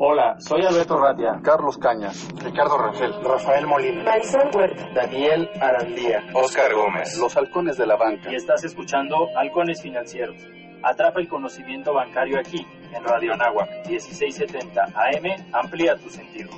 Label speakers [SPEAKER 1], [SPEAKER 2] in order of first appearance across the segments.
[SPEAKER 1] Hola, soy Alberto Ratia.
[SPEAKER 2] Carlos Cañas.
[SPEAKER 3] Ricardo Rangel.
[SPEAKER 4] Rafael Molina.
[SPEAKER 5] Marisol Huerta.
[SPEAKER 6] Daniel Arandía.
[SPEAKER 7] Oscar Gómez.
[SPEAKER 2] Los halcones de la banca.
[SPEAKER 1] Y estás escuchando Halcones Financieros. Atrapa el conocimiento bancario aquí, en Radio Anáhuac, 1670 AM. Amplía tu sentido.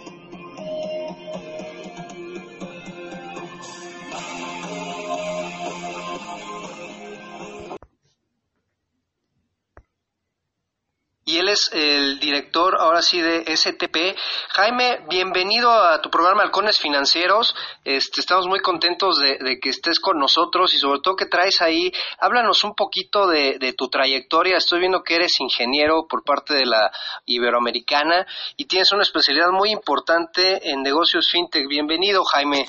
[SPEAKER 8] Y él es el director ahora sí de STP. Jaime, bienvenido a tu programa Halcones Financieros. Este, estamos muy contentos de, que estés con nosotros y sobre todo que traes ahí, háblanos un poquito de, tu trayectoria. Estoy viendo que eres ingeniero por parte de la Iberoamericana y tienes una especialidad muy importante en negocios fintech. Bienvenido, Jaime.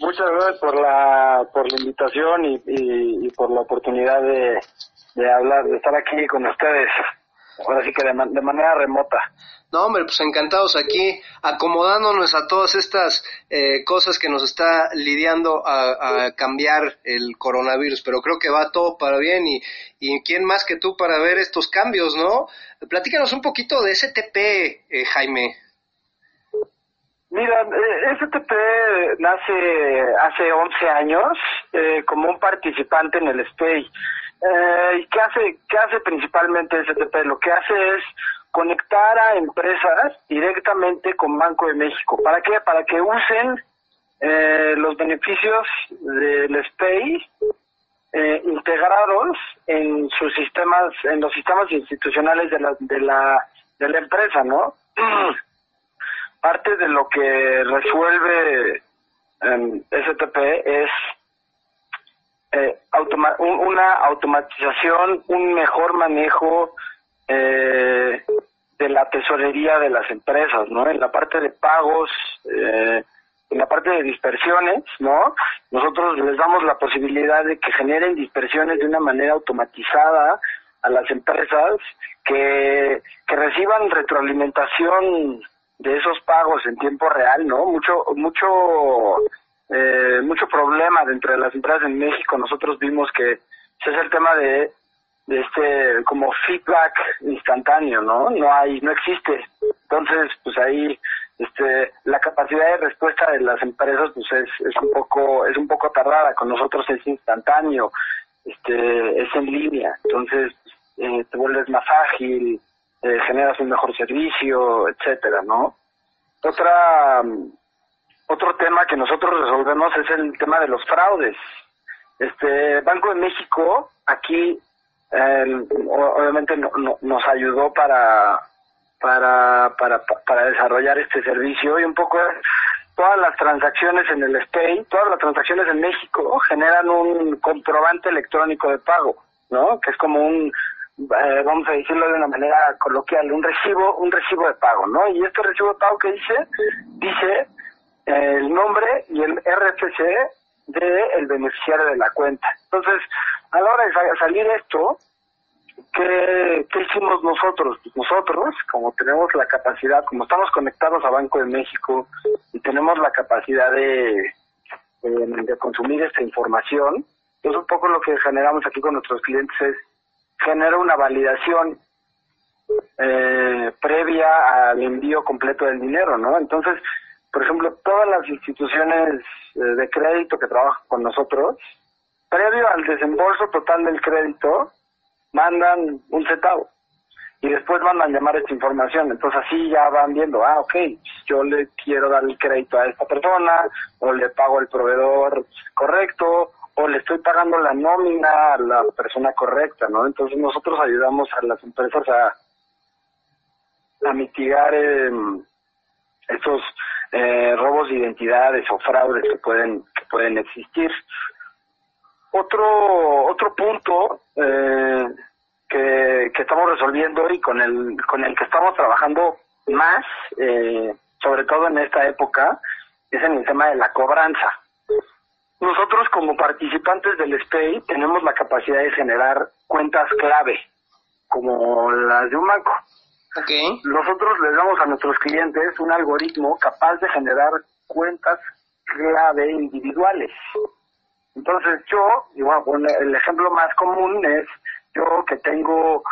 [SPEAKER 9] Muchas gracias por la, por la invitación y por la oportunidad de, de hablar, de estar aquí con ustedes, ahora sí que de, manera remota.
[SPEAKER 8] No, hombre, pues encantados aquí, acomodándonos a todas estas eh, cosas que nos está lidiando a, cambiar el coronavirus, pero creo que va todo para bien y, y quién más que tú para ver estos cambios, ¿no? Platícanos un poquito de STP, eh, Jaime.
[SPEAKER 9] Mira, eh, STP nace hace 11 años eh, como un participante en el SPEI. Eh, ¿qué, hace, ¿Qué hace principalmente STP? Lo que hace es conectar a empresas directamente con Banco de México. ¿Para qué? Para que usen eh, los beneficios del SPEI eh, integrados en sus sistemas, en los sistemas institucionales de la, de la, de la empresa, ¿no? Parte de lo que resuelve eh, STP es eh, una automatización, un mejor manejo eh, de la tesorería de las empresas, ¿no? En la parte de pagos, eh, en la parte de dispersiones, ¿no? Nosotros les damos la posibilidad de que generen dispersiones de una manera automatizada a las empresas que, que reciban retroalimentación de esos pagos en tiempo real, ¿no? Mucho, mucho eh, mucho problema dentro de las empresas en México. Nosotros vimos que ese es el tema de, este como feedback instantáneo, ¿no? No hay, no existe. Entonces, pues ahí este la capacidad de respuesta de las empresas pues es, es un poco es un poco tardada con nosotros es instantáneo este es en línea entonces eh, te vuelves más ágil eh, generas un mejor servicio etcétera no otra otro tema que nosotros resolvemos es el tema de los fraudes. Este Banco de México aquí obviamente nos ayudó para, para, para, para desarrollar este servicio y un poco todas las transacciones en el SPAY, todas las transacciones en México generan un comprobante electrónico de pago, ¿no? Que es como un, eh, vamos a decirlo de una manera coloquial, un recibo, un recibo de pago, ¿no? Y este recibo de pago que dice, dice el nombre y el RFC de el beneficiario de la cuenta. Entonces, a la hora de salir esto, ¿qué, ¿qué, hicimos nosotros? Pues nosotros, como tenemos la capacidad, como estamos conectados a Banco de México y tenemos la capacidad de, de, consumir esta información, pues un poco lo que generamos aquí con nuestros clientes es generar una validación eh, previa al envío completo del dinero, ¿no? Entonces, por ejemplo, todas las instituciones eh, de crédito que trabajan con nosotros, previo al desembolso total del crédito, mandan un centavo y después mandan llamar esta información. Entonces así ya van viendo, ah, ok, yo le quiero dar el crédito a esta persona, o le pago al proveedor correcto, o le estoy pagando la nómina a la persona correcta, ¿no? Entonces nosotros ayudamos a las empresas a, a mitigar eh, estos eh, robos de identidades o fraudes que pueden que pueden existir. Otro otro punto eh, que, que estamos resolviendo y con el con el que estamos trabajando más, eh, sobre todo en esta época, es en el tema de la cobranza. Nosotros como participantes del SPEI tenemos la capacidad de generar cuentas clave, como las de un banco. Nosotros les damos a nuestros clientes un algoritmo capaz de generar cuentas clave individuales. Entonces yo, el ejemplo más común es yo que tengo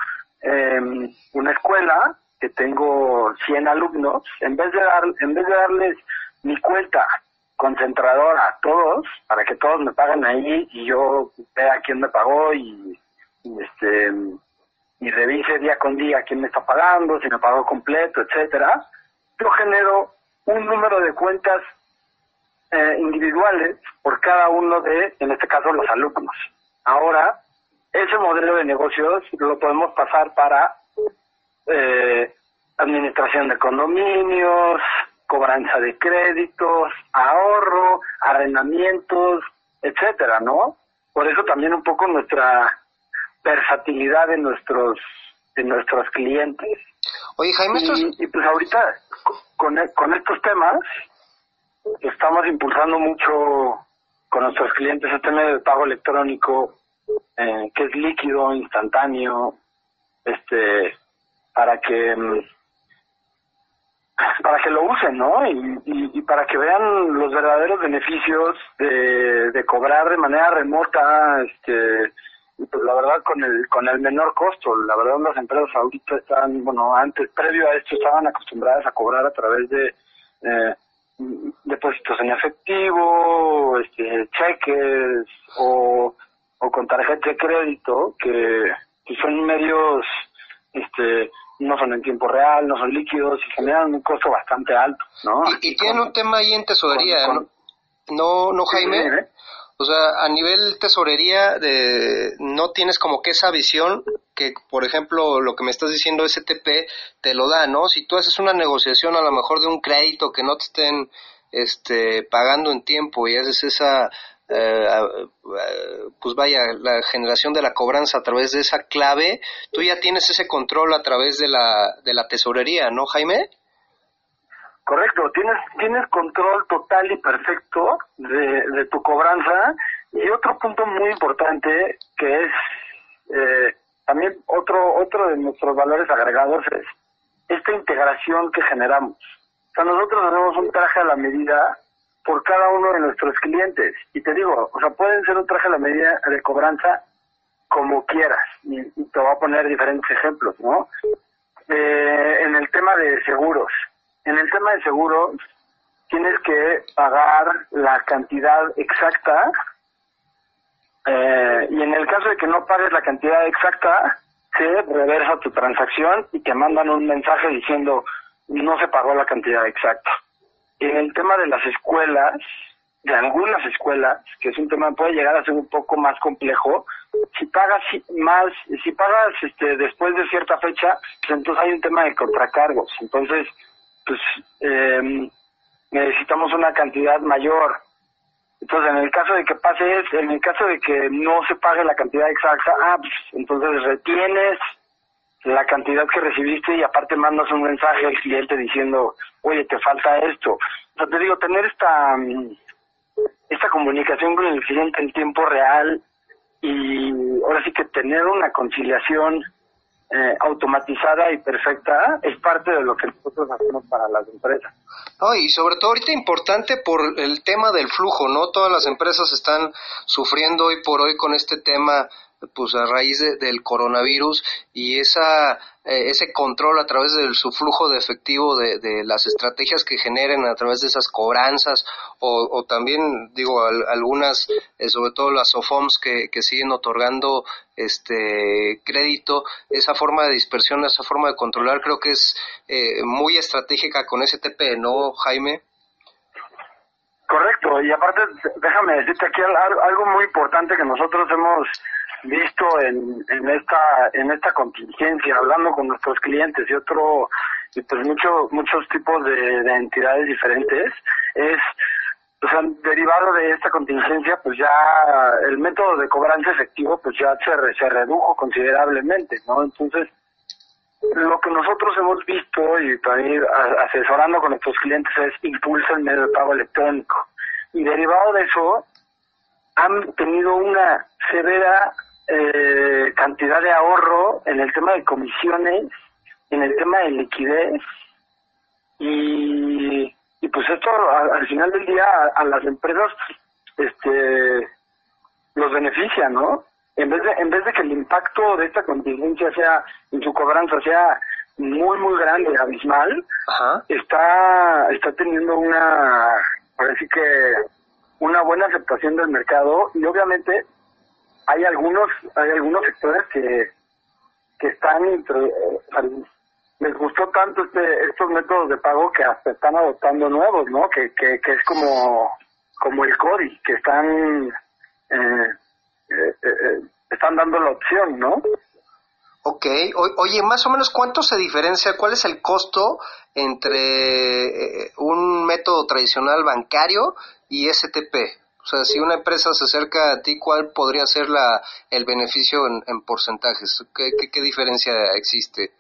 [SPEAKER 9] em, una escuela, que tengo 100 alumnos, en vez de dar, en vez de darles mi cuenta concentradora a todos, para que todos me paguen ahí y yo vea quién me pagó y, este y revise día con día quién me está pagando, si me pagó completo, etcétera, yo genero un número de cuentas eh, individuales por cada uno de, en este caso, los alumnos. Ahora, ese modelo de negocios lo podemos pasar para eh, administración de condominios, cobranza de créditos, ahorro, arrendamientos, etcétera, ¿no? Por eso también un poco nuestra versatilidad en nuestros en nuestros clientes.
[SPEAKER 8] Oye, Jaime,
[SPEAKER 9] y, pues ahorita con, con estos temas estamos impulsando mucho con nuestros clientes este medio de pago electrónico eh, que es líquido, instantáneo, este, para que mm, para que lo usen, ¿no? Y, y, para que vean los verdaderos beneficios de, de cobrar de manera remota, este, y pues la verdad con el con el menor costo. La verdad las empresas ahorita están, bueno, antes, previo a esto estaban acostumbradas a cobrar a través de eh, depósitos en efectivo, este, cheques o, o con tarjeta de crédito, que, que son medios este no son en tiempo real, no son líquidos y generan un costo bastante alto, ¿no?
[SPEAKER 8] Y, tiene un tema ahí en tesorería, ¿no? No, Jaime. O sea, a nivel tesorería, de, no tienes como que esa visión que, por ejemplo, lo que me estás diciendo STP te lo da, ¿no? Si tú haces una negociación a lo mejor de un crédito que no te estén este, pagando en tiempo y haces esa eh, pues vaya, la generación de la cobranza a través de esa clave, tú ya tienes ese control a través de la, de la tesorería, ¿no, Jaime?
[SPEAKER 9] Correcto, tienes, tienes control total y perfecto de, de tu cobranza. Y otro punto muy importante que es eh, también otro, otro de nuestros valores agregados es esta integración que generamos. O sea, nosotros hacemos un traje a la medida por cada uno de nuestros clientes. Y te digo, o sea, pueden ser un traje a la medida de cobranza como quieras. Y, te voy a poner diferentes ejemplos, ¿no? Eh, en el tema de seguros. En el tema de seguros, tienes que pagar la cantidad exacta. Eh, y en el caso de que no pagues la cantidad exacta, se reversa tu transacción y te mandan un mensaje diciendo no se pagó la cantidad exacta en el tema de las escuelas, de algunas escuelas, que es un tema puede llegar a ser un poco más complejo, si pagas más, si pagas este después de cierta fecha, pues entonces hay un tema de contracargos. Entonces, pues eh, necesitamos una cantidad mayor. Entonces, en el caso de que pase es, en el caso de que no se pague la cantidad exacta, ah, pues entonces retienes la cantidad que recibiste y aparte mandas un mensaje al cliente diciendo, oye, te falta esto. O sea, te digo, tener esta, mm, esta comunicación con el cliente en tiempo real y ahora sí que tener una conciliación eh, automatizada y perfecta es parte de lo que nosotros hacemos para las empresas.
[SPEAKER 8] y sobre todo ahorita importante por el tema del flujo, ¿no? Todas las empresas están sufriendo hoy por hoy con este tema pues a raíz del coronavirus y esa eh, ese control a través del su flujo de efectivo de, de, las estrategias que generen a través de esas cobranzas o, también digo algunas eh, sobre todo las SOFOMS que, que siguen otorgando este crédito esa forma de dispersión esa forma de controlar creo que es eh, muy estratégica con STP no Jaime
[SPEAKER 9] Correcto, y aparte déjame decirte aquí algo muy importante que nosotros hemos visto en, en esta en esta contingencia hablando con nuestros clientes y otro y pues muchos muchos tipos de, entidades diferentes es o sea, derivado de esta contingencia, pues ya el método de cobranza efectivo, pues ya se, se redujo considerablemente, ¿no? Entonces, lo que nosotros hemos visto y también asesorando con nuestros clientes es impulsa el medio de pago electrónico. Y derivado de eso, han tenido una severa eh, cantidad de ahorro en el tema de comisiones, en el tema de liquidez y, y pues esto al final del día a, las empresas este los beneficia, ¿no? en vez de en vez de que el impacto de esta contingencia sea en su cobranza sea muy muy grande abismal está está teniendo una parece que una buena aceptación del mercado y obviamente hay algunos hay algunos sectores que que están eh, les gustó tanto este estos métodos de pago que hasta están adoptando nuevos no que que, que es como como el CODI que están eh, eh, eh, están dando la opción, ¿no?
[SPEAKER 8] Ok, oye, más o menos cuánto se diferencia, cuál es el costo entre un método tradicional bancario y STP. O sea, si una empresa se acerca a ti, ¿cuál podría ser la, el beneficio en, en porcentajes? ¿Qué, ¿Qué, qué, diferencia existe,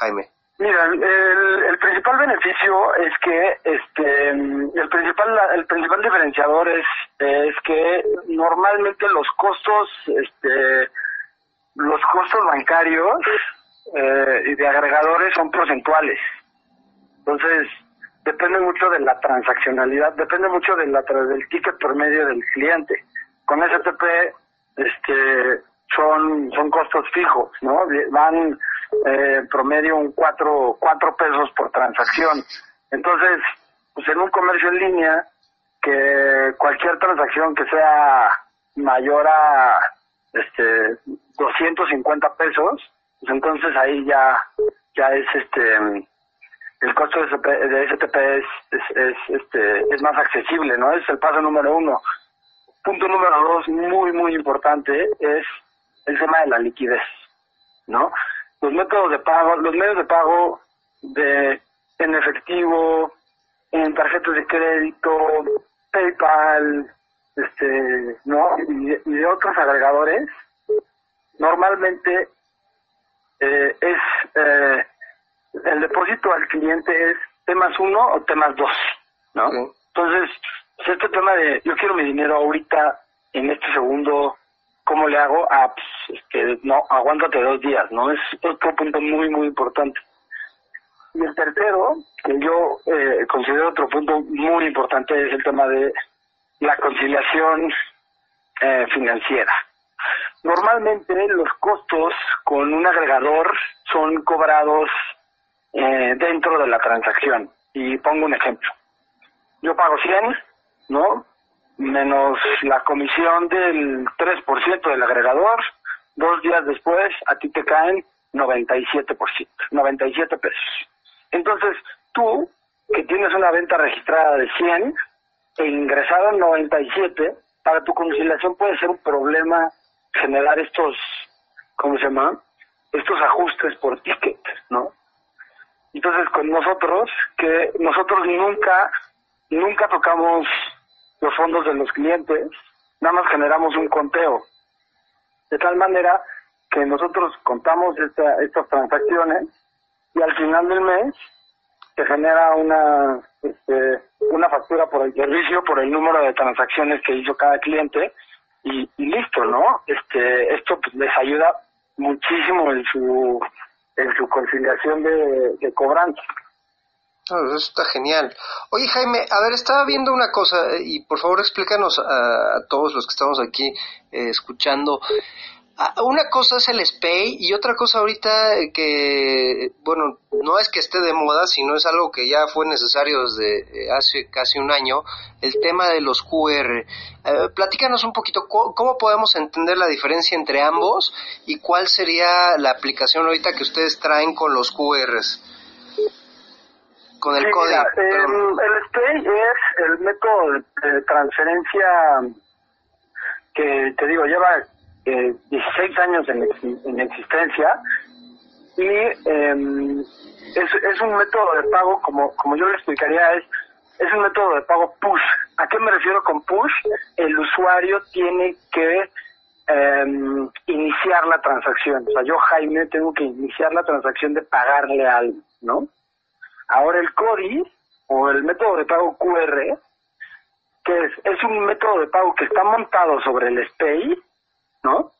[SPEAKER 8] Jaime?
[SPEAKER 9] Mira, el, el, principal beneficio es que este el principal el principal diferenciador es es que normalmente los costos este los costos bancarios eh, y de agregadores son porcentuales. Entonces, depende mucho de la transaccionalidad, depende mucho del ticket por medio del cliente. Con STP este son son costos fijos, ¿no? Van eh, promedio un 4 cuatro, pesos por transacción. Entonces, pues en un comercio en línea, que cualquier transacción que sea mayor a este 250 pesos, pues entonces ahí ya ya es este el costo de, de STP es, es, este es más accesible, ¿no? Es el paso número uno. Punto número dos, muy muy importante, es el tema de la liquidez, ¿no? Los métodos de pago, los medios de pago de en efectivo, en tarjetas de crédito, PayPal, este, ¿no? Y, de otros agregadores, normalmente eh, es eh, el depósito al cliente es T más uno o T más dos, ¿no? Entonces, este tema de yo quiero mi dinero ahorita, en este segundo, ¿cómo le hago? Ah, pues, este, no, aguántate dos días, ¿no? Es otro punto muy, muy importante. Y el tercero, que yo eh, considero otro punto muy importante, es el tema de la conciliación eh, financiera. Normalmente los costos con un agregador son cobrados eh, dentro de la transacción. Y pongo un ejemplo. Yo pago 100, ¿no? Menos la comisión del 3% del agregador, dos días después a ti te caen 97%, 97 pesos. Entonces, tú, que tienes una venta registrada de 100 e ingresada en 97, para tu conciliación puede ser un problema generar estos, ¿cómo se llama? Estos ajustes por ticket, ¿no? Entonces, con nosotros, que nosotros nunca, nunca tocamos los fondos de los clientes, nada más generamos un conteo. De tal manera que nosotros contamos esta, estas transacciones y al final del mes se genera una este, una factura por el servicio, por el número de transacciones que hizo cada cliente y, listo, ¿no? Este, esto pues, les ayuda muchísimo en su en su conciliación de, de cobranza
[SPEAKER 8] eso está genial. Oye, Jaime, a ver, estaba viendo una cosa y por favor explícanos a, todos los que estamos aquí eh, escuchando. Una cosa es el SPAY y otra cosa ahorita que, bueno, no es que esté de moda, sino es algo que ya fue necesario desde eh, hace casi un año, el tema de los QR. platícanos un poquito cómo podemos entender la diferencia entre ambos y cuál sería la aplicación ahorita que ustedes traen con los QRs con el código.
[SPEAKER 9] el SPAY es el método de transferencia que, te digo, lleva eh, 16 años en, en existencia y eh, es, es un método de pago, como, como yo le explicaría, es, es un método de pago push. ¿A qué me refiero con push? El usuario tiene que eh, iniciar la transacción. O sea, yo, Jaime, tengo que iniciar la transacción de pagarle algo, ¿no? Ahora el CODI, o el método de pago QR, que es, es un método de pago que está montado sobre el SPAY, ¿no?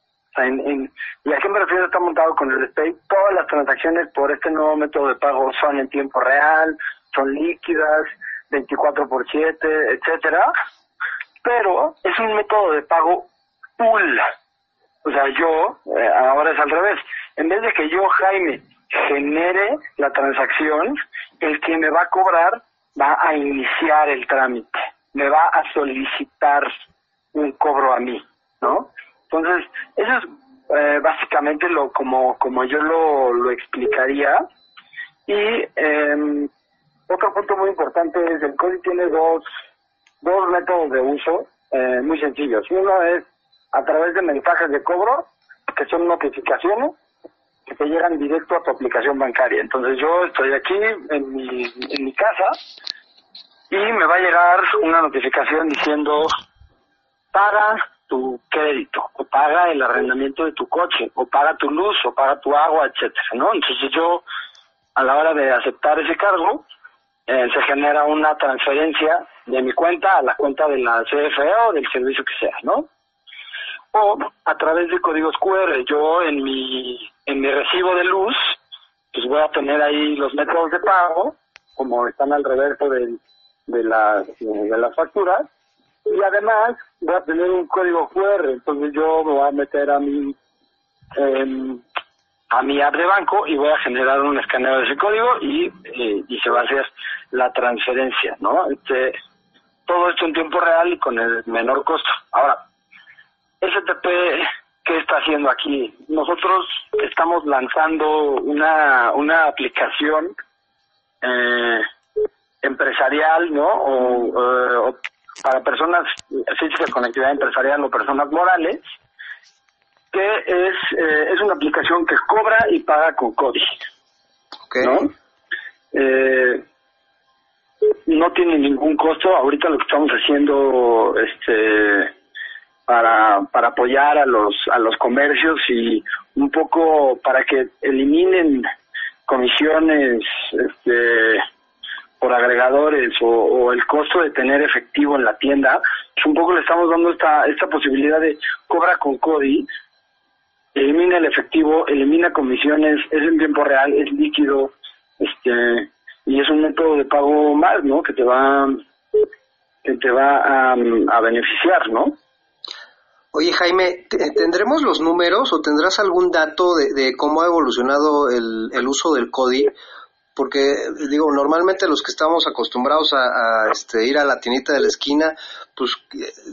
[SPEAKER 9] ¿Y a qué me refiero está montado con el SPAY? Todas las transacciones por este nuevo método de pago son en tiempo real, son líquidas, 24 por 7, etcétera, pero es un método de pago pool. O sea, yo, eh, ahora es al revés. En vez de que yo, Jaime, genere la transacción, el que me va a cobrar va a iniciar el trámite, me va a solicitar un cobro a mí, ¿no? Entonces, eso es eh, básicamente lo como, como yo lo, lo explicaría. Y eh, otro punto muy importante es el CODI tiene dos, dos métodos de uso eh, muy sencillos. Uno es a través de mensajes de cobro, que son notificaciones que te llegan directo a tu aplicación bancaria. Entonces yo estoy aquí en mi, en mi casa y me va a llegar una notificación diciendo paga tu crédito, o paga el arrendamiento de tu coche, o paga tu luz, o paga tu agua, etcétera, ¿no? Entonces yo, a la hora de aceptar ese cargo, eh, se genera una transferencia de mi cuenta a la cuenta de la CFE o del servicio que sea, ¿no? O a través de códigos QR, yo en mi, en mi recibo de luz, pues voy a tener ahí los métodos de pago, como están al reverso de, de, las, de las facturas, y además voy a tener un código QR, entonces yo me voy a meter a mi em, a mi app de banco y voy a generar un escaneo de ese código y, eh, y se va a hacer la transferencia, ¿no? Este, todo esto en tiempo real y con el menor costo. Ahora, STP, ¿qué está haciendo aquí? Nosotros estamos lanzando una, una aplicación eh, empresarial, ¿no? O, para personas físicas con actividad empresarial o personas morales, que es, eh, es una aplicación que cobra y paga con código. ¿no? Eh, no tiene ningún costo. Ahorita lo que estamos haciendo este para, para apoyar a los a los comercios y un poco para que eliminen comisiones este por agregadores o, el costo de tener efectivo en la tienda, pues un poco le estamos dando esta esta posibilidad de cobra con CODI, elimina el efectivo, elimina comisiones, es en tiempo real, es líquido, este y es un método de pago más, ¿no? Que te va que te va a, beneficiar, ¿no?
[SPEAKER 8] Oye Jaime, ¿tendremos los números o tendrás algún dato de, cómo ha evolucionado el, el uso del CODI? Porque digo, normalmente los que estamos acostumbrados a, este, ir a la tiendita de la esquina, pues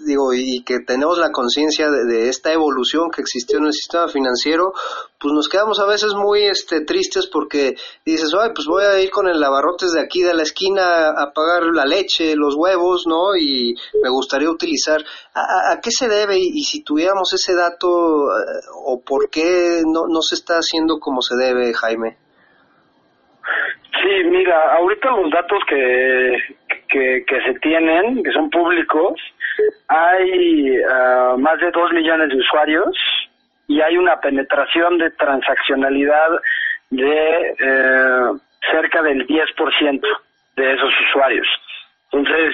[SPEAKER 8] digo, y que tenemos la conciencia de, esta evolución que existió en el sistema financiero, pues nos quedamos a veces muy este, tristes porque dices, ay, pues voy a ir con el lavarrotes de aquí de la esquina a pagar la leche, los huevos, ¿no? Y me gustaría utilizar, ¿a, qué se debe? Y, si tuviéramos ese dato, eh, o por qué no, no se está haciendo como se debe, Jaime.
[SPEAKER 9] Sí, mira, ahorita los datos que, que, se tienen, que son públicos, hay uh, más de dos millones de usuarios y hay una penetración de transaccionalidad de eh, cerca del 10% de esos usuarios. Entonces,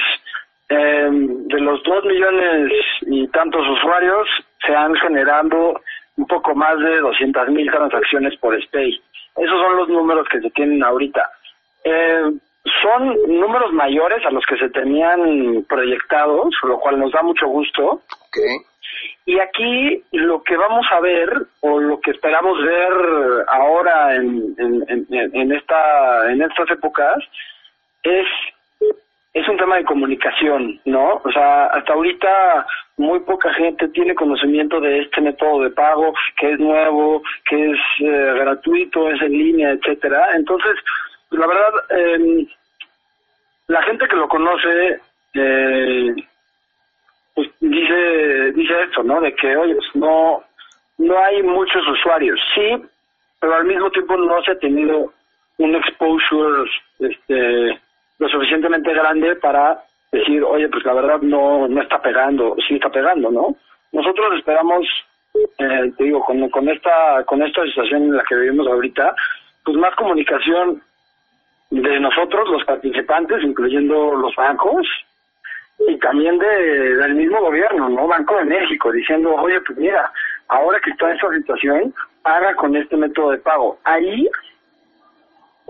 [SPEAKER 9] eh, de los dos millones y tantos usuarios, se han generado un poco más de 200 mil transacciones por SPAY. Esos son los números que se tienen ahorita. Eh, son números mayores a los que se tenían proyectados, lo cual nos da mucho gusto. Y aquí lo que vamos a ver, o lo que esperamos ver ahora en, en, en, esta, en estas épocas, es, es un tema de comunicación, ¿no? O sea, hasta ahorita muy poca gente tiene conocimiento de este método de pago, que es nuevo, que es eh, gratuito, es en línea, etcétera. Entonces, la verdad, eh, la gente que lo conoce, eh, pues dice, dice esto, ¿no? De que, oye, pues no, no hay muchos usuarios. Sí, pero al mismo tiempo no se ha tenido un exposure este, lo suficientemente grande para decir, oye, pues la verdad no, no está pegando, sí está pegando, ¿no? Nosotros esperamos, eh, te digo, con, con, esta, con esta situación en la que vivimos ahorita, pues más comunicación de nosotros, los participantes, incluyendo los bancos, y también de, del mismo gobierno, ¿no? Banco de México, diciendo, oye, pues mira, ahora que está esta situación, haga con este método de pago. Ahí,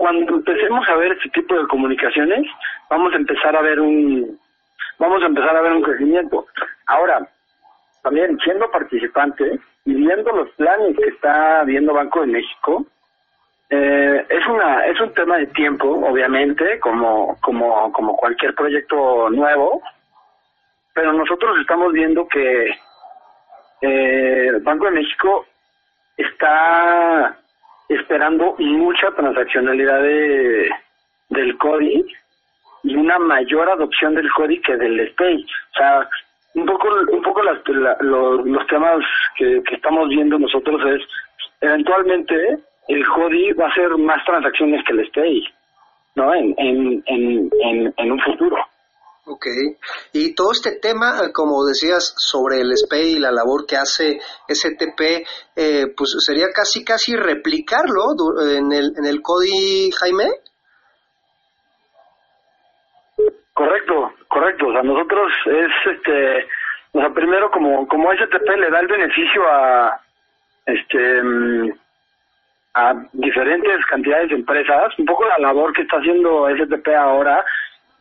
[SPEAKER 9] cuando empecemos a ver este tipo de comunicaciones, vamos a empezar a ver un, vamos a empezar a ver un crecimiento. Ahora, también siendo participante y viendo los planes que está viendo Banco de México, eh, es una es un tema de tiempo, obviamente, como como como cualquier proyecto nuevo, pero nosotros estamos viendo que eh, Banco de México está esperando mucha transaccionalidad de, del CODI y una mayor adopción del CODI que del SPAY. O sea, un poco un poco las, los, los temas que, que estamos viendo nosotros es eventualmente el CODI va a hacer más transacciones que el SPAY, ¿no? En, en, en, un futuro.
[SPEAKER 8] Ok. Y todo este tema, eh, como decías, sobre el SPAY y la labor que hace STP, eh, pues sería casi, casi replicarlo en el, en el CODI, Jaime.
[SPEAKER 9] Correcto, correcto. O sea, nosotros es, este, o sea, primero como, como STP le da el beneficio a, este, mm, a diferentes cantidades de empresas, un poco la labor que está haciendo STP ahora,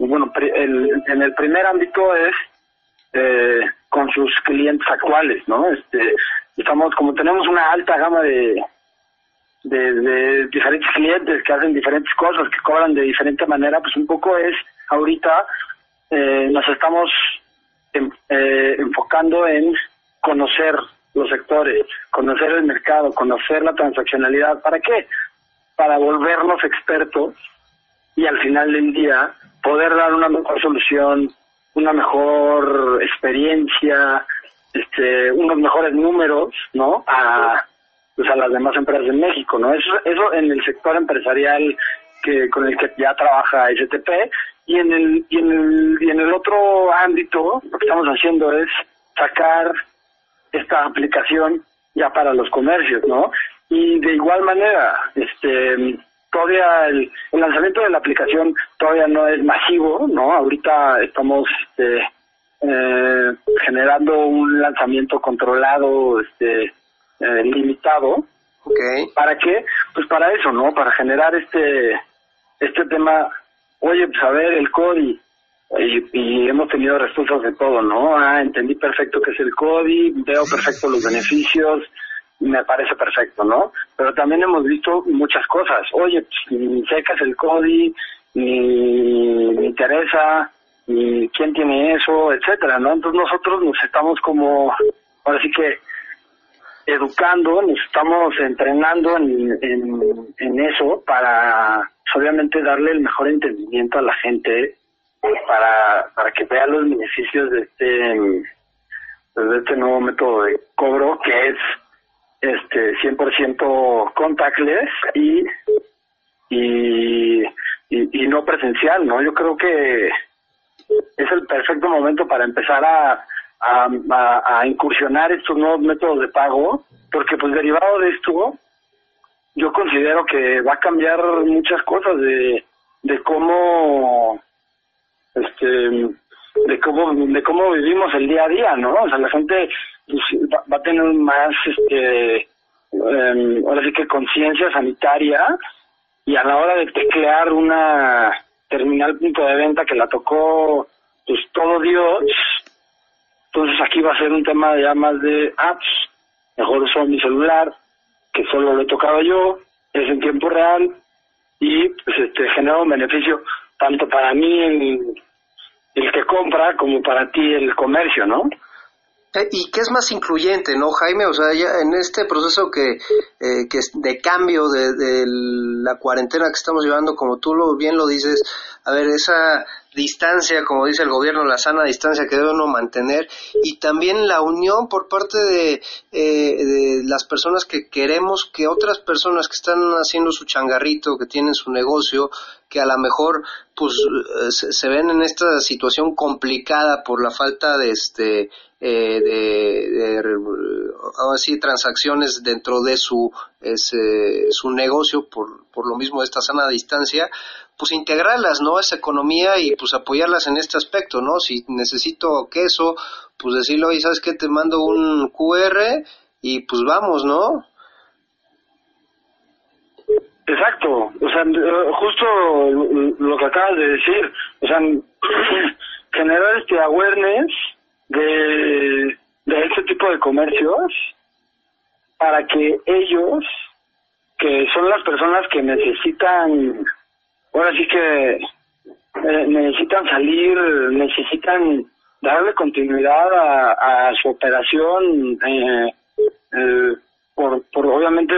[SPEAKER 9] bueno, el, en el primer ámbito es eh, con sus clientes actuales, ¿no? Este, estamos, como tenemos una alta gama de, de, diferentes clientes que hacen diferentes cosas, que cobran de diferente manera, pues un poco es, ahorita eh, nos estamos eh, enfocando en conocer los sectores, conocer el mercado, conocer la transaccionalidad. ¿Para qué? Para volvernos expertos y al final del día poder dar una mejor solución, una mejor experiencia, este, unos mejores números, ¿no? A, pues a las demás empresas de México, ¿no? Eso, eso en el sector empresarial que con el que ya trabaja STP y en el y en el y en el otro ámbito lo que estamos haciendo es sacar esta aplicación ya para los comercios, ¿no? Y de igual manera, este, todavía el, lanzamiento de la aplicación todavía no es masivo, ¿no? Ahorita estamos este, eh, generando un lanzamiento controlado, este, eh, limitado.
[SPEAKER 8] Okay.
[SPEAKER 9] ¿Para qué? Pues para eso, ¿no? Para generar este, este tema. Oye, pues a ver, el CODI, y, hemos tenido respuestas de todo, ¿no? Ah, entendí perfecto qué es el CODI, veo perfecto los beneficios, me parece perfecto, ¿no? Pero también hemos visto muchas cosas. Oye, pues, ni es el CODI, ni me interesa, ni quién tiene eso, etcétera, ¿no? Entonces nosotros nos estamos como, ahora sí que educando, nos estamos entrenando en, en, en eso para obviamente darle el mejor entendimiento a la gente para, para que vean los beneficios de este, de este nuevo método de cobro que es este 100% contactless y, y, y, no presencial, ¿no? Yo creo que es el perfecto momento para empezar a, a, a, incursionar estos nuevos métodos de pago, porque pues derivado de esto, yo considero que va a cambiar muchas cosas de, de cómo este de cómo de cómo vivimos el día a día no o sea la gente pues, va, a tener más este em, ahora sí que conciencia sanitaria y a la hora de teclear una terminal punto de venta que la tocó pues todo Dios entonces aquí va a ser un tema ya más de apps mejor uso mi celular que solo lo he tocado yo es en tiempo real y pues este genera un beneficio tanto para mí el que compra como para ti el comercio, ¿no?
[SPEAKER 8] Eh, ¿Y qué es más incluyente, no, Jaime? O sea, ya en este proceso que, eh, que es de cambio de, de, la cuarentena que estamos llevando, como tú lo, bien lo dices, a ver, esa distancia, como dice el gobierno, la sana distancia que debe uno mantener y también la unión por parte de, eh, de las personas que queremos que otras personas que están haciendo su changarrito, que tienen su negocio, que a lo mejor pues se, ven en esta situación complicada por la falta de este eh, de, así transacciones dentro de su ese, su negocio por, por lo mismo de esta sana distancia pues integrarlas, ¿no? Esa economía y pues apoyarlas en este aspecto, ¿no? Si necesito queso, pues decirlo, oye, ¿sabes qué? Te mando un QR y pues vamos, ¿no?
[SPEAKER 9] Exacto, o sea, justo lo que acabas de decir, o sea, generar este awareness de, de este tipo de comercios para que ellos, que son las personas que necesitan, ahora sí que eh, necesitan salir, necesitan darle continuidad a, su operación, eh, eh, por, por obviamente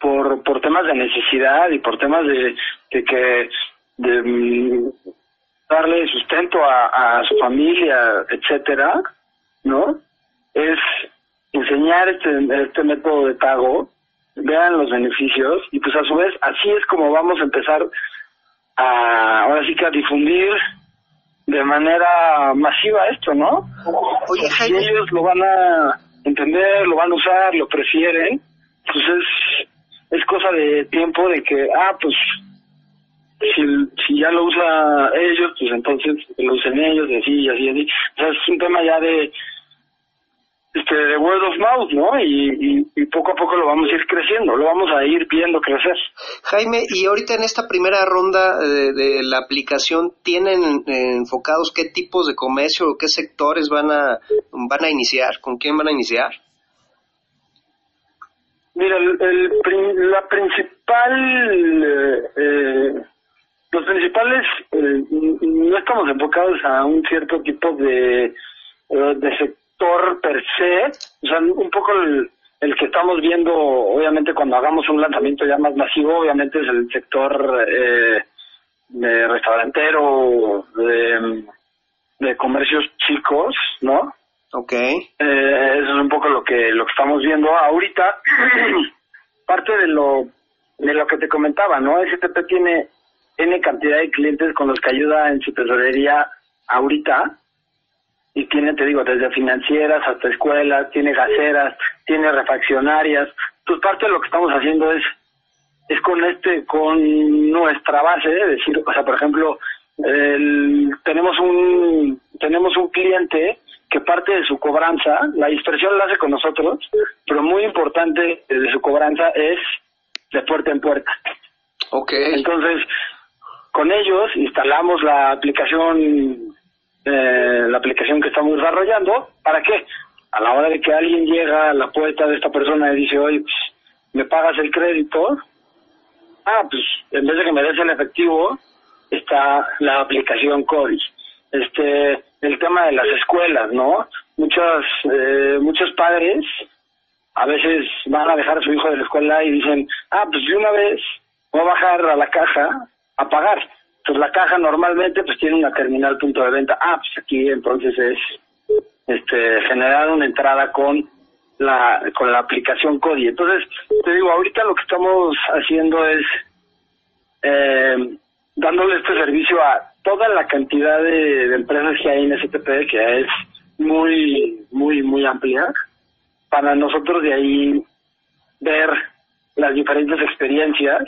[SPEAKER 9] por, por temas de necesidad y por temas de, de que de darle sustento a, a su familia, etcétera, ¿no? Es enseñar este, este método de pago, vean los beneficios y pues a su vez así es como vamos a empezar a, ahora sí que a difundir de manera masiva esto, ¿no?
[SPEAKER 8] Oye,
[SPEAKER 9] si
[SPEAKER 8] Jaime.
[SPEAKER 9] ellos lo van a entender, lo van a usar, lo prefieren, pues es, es cosa de tiempo de que, ah, pues si, si ya lo usa ellos, pues entonces lo usen ellos, y así, y así, y así. O sea, es un tema ya de, este, de word of mouth, ¿no? Y, y, y poco a poco lo vamos a ir creciendo, lo vamos a ir viendo crecer.
[SPEAKER 8] Jaime, y ahorita en esta primera ronda de, de la aplicación, ¿tienen eh, enfocados qué tipos de comercio o qué sectores van a, van a iniciar? ¿Con quién van a iniciar?
[SPEAKER 9] Mira, el, el la principal, eh, eh, los principales, eh, no estamos enfocados a un cierto tipo de, eh, de sector per se, o sea, un poco el, el que estamos viendo, obviamente cuando hagamos un lanzamiento ya más masivo, obviamente es el sector eh, de restaurantero, de, de comercios chicos, ¿no?
[SPEAKER 8] Ok.
[SPEAKER 9] Eh, eso es un poco lo que lo que estamos viendo ahorita. Parte de lo de lo que te comentaba, ¿no? STP tiene n cantidad de clientes con los que ayuda en su tesorería ahorita y tiene, te digo, desde financieras hasta escuelas, tiene gaseras, tiene refaccionarias. Pues parte de lo que estamos haciendo es es con este con nuestra base, es decir, o sea, por ejemplo, el- tenemos un tenemos un cliente que parte de su cobranza, la dispersión la hace con nosotros, pero muy importante de su cobranza es de puerta en puerta.
[SPEAKER 8] Ok.
[SPEAKER 9] Entonces, con ellos instalamos la aplicación, eh, la aplicación que estamos desarrollando. ¿Para qué? A la hora de que alguien llega a la puerta de esta persona y dice, oye, pues, ¿me pagas el crédito? Ah, pues en vez de que me des el efectivo, está la aplicación Cori. Este, el tema de las escuelas, ¿no? Muchos, eh, muchos padres a veces van a dejar a su hijo de la escuela y dicen, ah, pues de una vez voy a bajar a la caja a pagar. Entonces la caja normalmente pues tiene una terminal punto de venta. Ah, pues aquí entonces es este generar una entrada con la con la aplicación Codi. Entonces, te digo, ahorita lo que estamos haciendo es eh, dándole este servicio a toda la cantidad de, de empresas que hay en STP, que es muy, muy, muy amplia, para nosotros de ahí ver las diferentes experiencias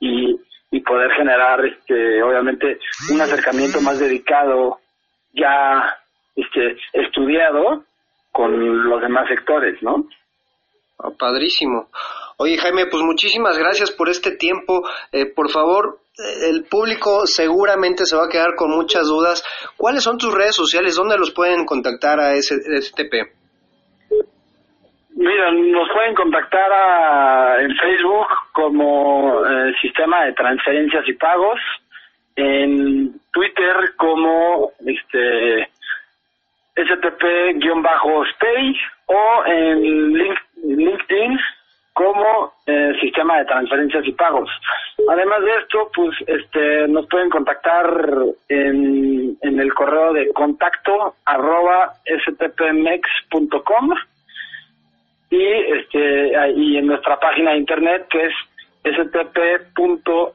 [SPEAKER 9] y, y poder generar, este, obviamente, un acercamiento más dedicado, ya este, estudiado con los demás sectores, ¿no?
[SPEAKER 8] Ah, padrísimo. Oye, Jaime, pues muchísimas gracias por este tiempo. Eh, por favor, el público seguramente se va a quedar con muchas dudas. ¿Cuáles son tus redes sociales? ¿Dónde los pueden contactar a ese STP?
[SPEAKER 9] Mira, nos pueden contactar a, en Facebook como eh, Sistema de Transferencias y Pagos, en Twitter como este STP-Stay o en Link- LinkedIn como eh, Sistema de Transferencias y Pagos. Además de esto, pues este nos pueden contactar en, en el correo de contacto arroba stpmex.com y este y en nuestra página de internet que es stp.mx.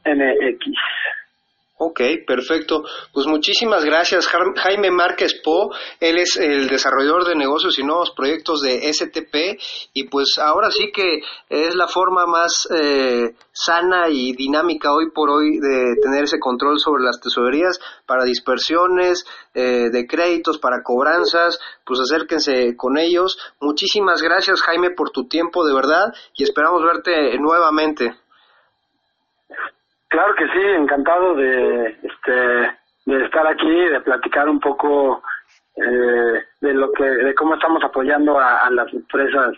[SPEAKER 8] Ok, perfecto. Pues muchísimas gracias, Jaime Márquez Po. Él es el desarrollador de negocios y nuevos proyectos de STP y pues ahora sí que es la forma más eh, sana y dinámica hoy por hoy de tener ese control sobre las tesorerías para dispersiones eh, de créditos, para cobranzas. Pues acérquense con ellos. Muchísimas gracias, Jaime, por tu tiempo de verdad y esperamos verte nuevamente.
[SPEAKER 9] Claro que sí, encantado de este de estar aquí, de platicar un poco eh, de lo que de cómo estamos apoyando a, las empresas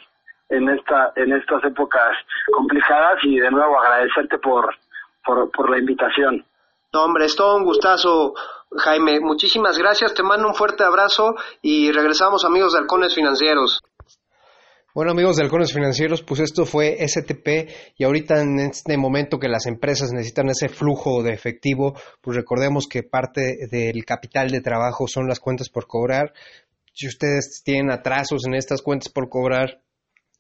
[SPEAKER 9] en esta en estas épocas complicadas y de nuevo agradecerte por por, por la invitación.
[SPEAKER 10] No, hombre, es todo un gustazo, Jaime. Muchísimas gracias, te mando un fuerte abrazo y regresamos amigos de Halcones Financieros.
[SPEAKER 8] Bueno amigos de Halcones Financieros, pues esto fue STP y ahorita en este momento que las empresas necesitan ese flujo de efectivo, pues recordemos que parte del capital de trabajo son las cuentas por cobrar. Si ustedes tienen atrasos en estas cuentas por cobrar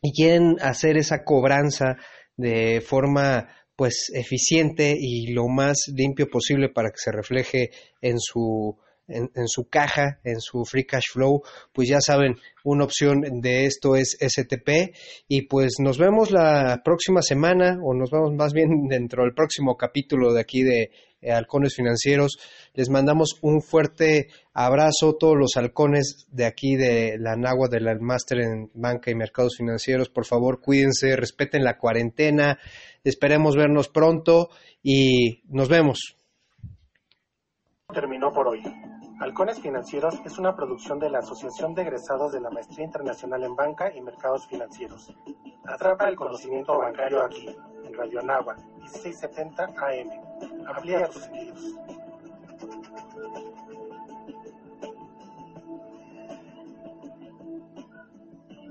[SPEAKER 8] y quieren hacer esa cobranza de forma pues eficiente y lo más limpio posible para que se refleje en su en, su caja, en su free cash flow, pues ya saben, una opción de esto es STP y pues nos vemos la próxima semana o nos vemos más bien dentro del próximo capítulo de aquí de eh, Halcones Financieros. Les mandamos un fuerte abrazo a todos los halcones de aquí de la Nagua del Máster en Banca y Mercados Financieros. Por favor, cuídense, respeten la cuarentena. Esperemos vernos pronto y nos vemos.
[SPEAKER 1] Terminó por hoy. Halcones Financieros es una producción de la Asociación de Egresados de la Maestría Internacional en Banca y Mercados Financieros. Atrapa el conocimiento bancario aquí, en Radio Anagua, 1670 AM. Amplía tus sentidos.